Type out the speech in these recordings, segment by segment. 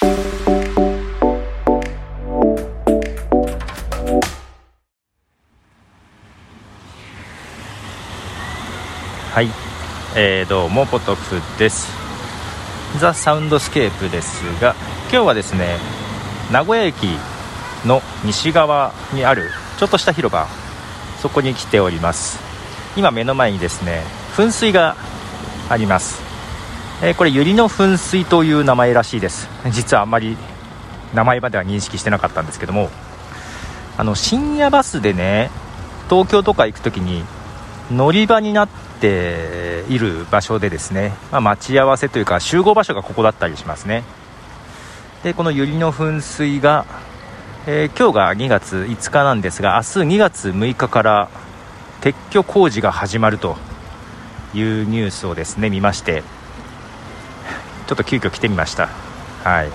はい、えー、どうもポトフです。ザ・サウンドスケープですが今日はですね名古屋駅の西側にあるちょっとした広場そこに来ております。今目の前にですね噴水があります、えー、これ百合の噴水という名前らしいです。実はあんまり名前までは認識してなかったんですけども。あの深夜バスでね東京とか行く時に乗り場になっている場所でですね、まあ、待ち合わせというか集合場所がここだったりしますね。でこの百合の噴水が、えー、今日が2月5日なんですが明日2月6日から撤去工事が始まるというニュースをですね見ましてちょっと急遽来てみました。はい。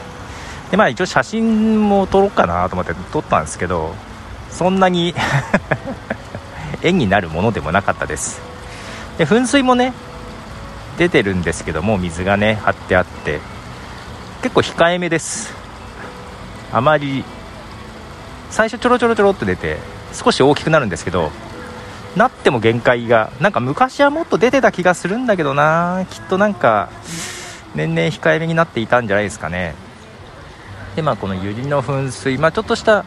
でまあ一応写真も撮ろうかなと思って撮ったんですけどそんなに 絵になるものでもなかったです。で噴水もね出てるんですけども水がね張ってあって結構控えめです。あまり最初ちょろちょろちょろっと出て少し大きくなるんですけどなっても限界がなんか昔はもっと出てた気がするんだけどな。きっとなんか年々控えめになっていたんじゃないですかね。でまあこの百合の噴水まあちょっとした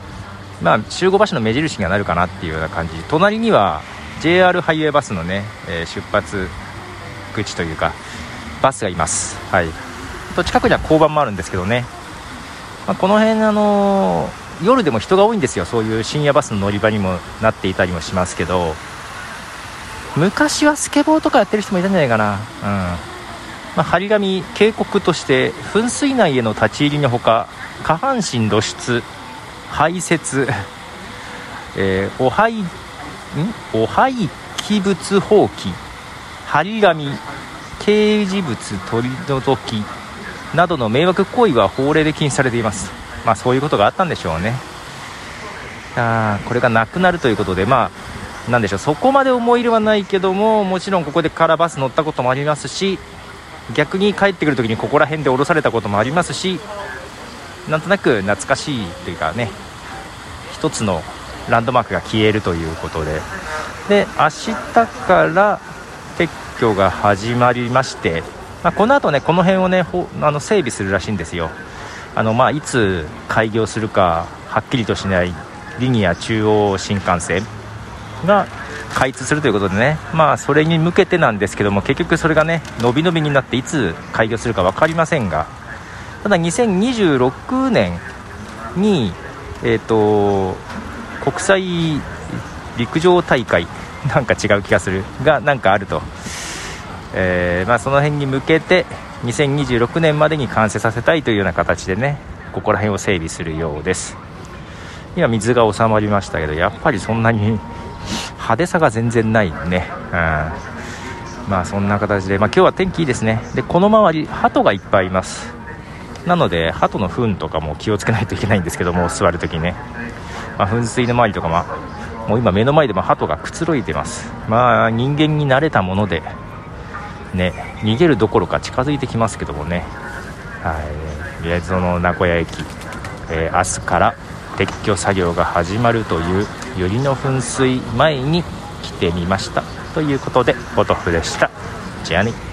まあ、集合場所の目印にはなるかなっていうような感じ。隣には JR ハイウェイバスのね、えー、出発口というかバスがいます、はい、と近くには交番もあるんですけどね、まあ、この辺、あのー、夜でも人が多いんですよ。そういう深夜バスの乗り場にもなっていたりもしますけど昔はスケボーとかやってる人もいたんじゃないかな、うん。まあ、張り紙警告として噴水内への立ち入りのほか下半身露出排泄、えー、お廃ん？お廃棄物放棄張り紙掲示物取り除きなどの迷惑行為は法令で禁止されています。まあそういうことがあったんでしょうね。あこれがなくなるということでまあなんでしょう。そこまで思い入れはないけどももちろんここでカラバス乗ったこともありますし逆に帰ってくる時にここら辺で降ろされたこともありますしなんとなく懐かしいというかね一つのランドマークが消えるということで。で明日から撤去が始まりまして、まあ、この後ねこの辺をねあの整備するらしいんですよ。あの、まあ、いつ開業するかはっきりとしないリニア中央新幹線。が開通するということでね、まあ、それに向けてなんですけども結局それがね伸び伸びになっていつ開業するか分かりませんが。ただ2026年に、えーと、国際陸上大会なんか違う気がする。がなんかあると、えー、まあ、その辺に向けて2026年までに完成させたいというような形でねここら辺を整備するようです。今水が収まりましたけどやっぱりそんなに派手さが全然ないね、うん、まあそんな形で、まあ、今日は天気いいですね。でこの周り鳩がいっぱいいます。なので鳩の糞とかも気をつけないといけないんですけども座るときね、まあ、噴水の周りとか、まあ、もう今目の前でも鳩がくつろいでます。まあ人間に慣れたものでね逃げるどころか近づいてきますけどもね。はい。とりあえずその名古屋駅、えー、明日から撤去作業が始まるという百合の噴水前に来てみましたということでポトフでした。じゃあね。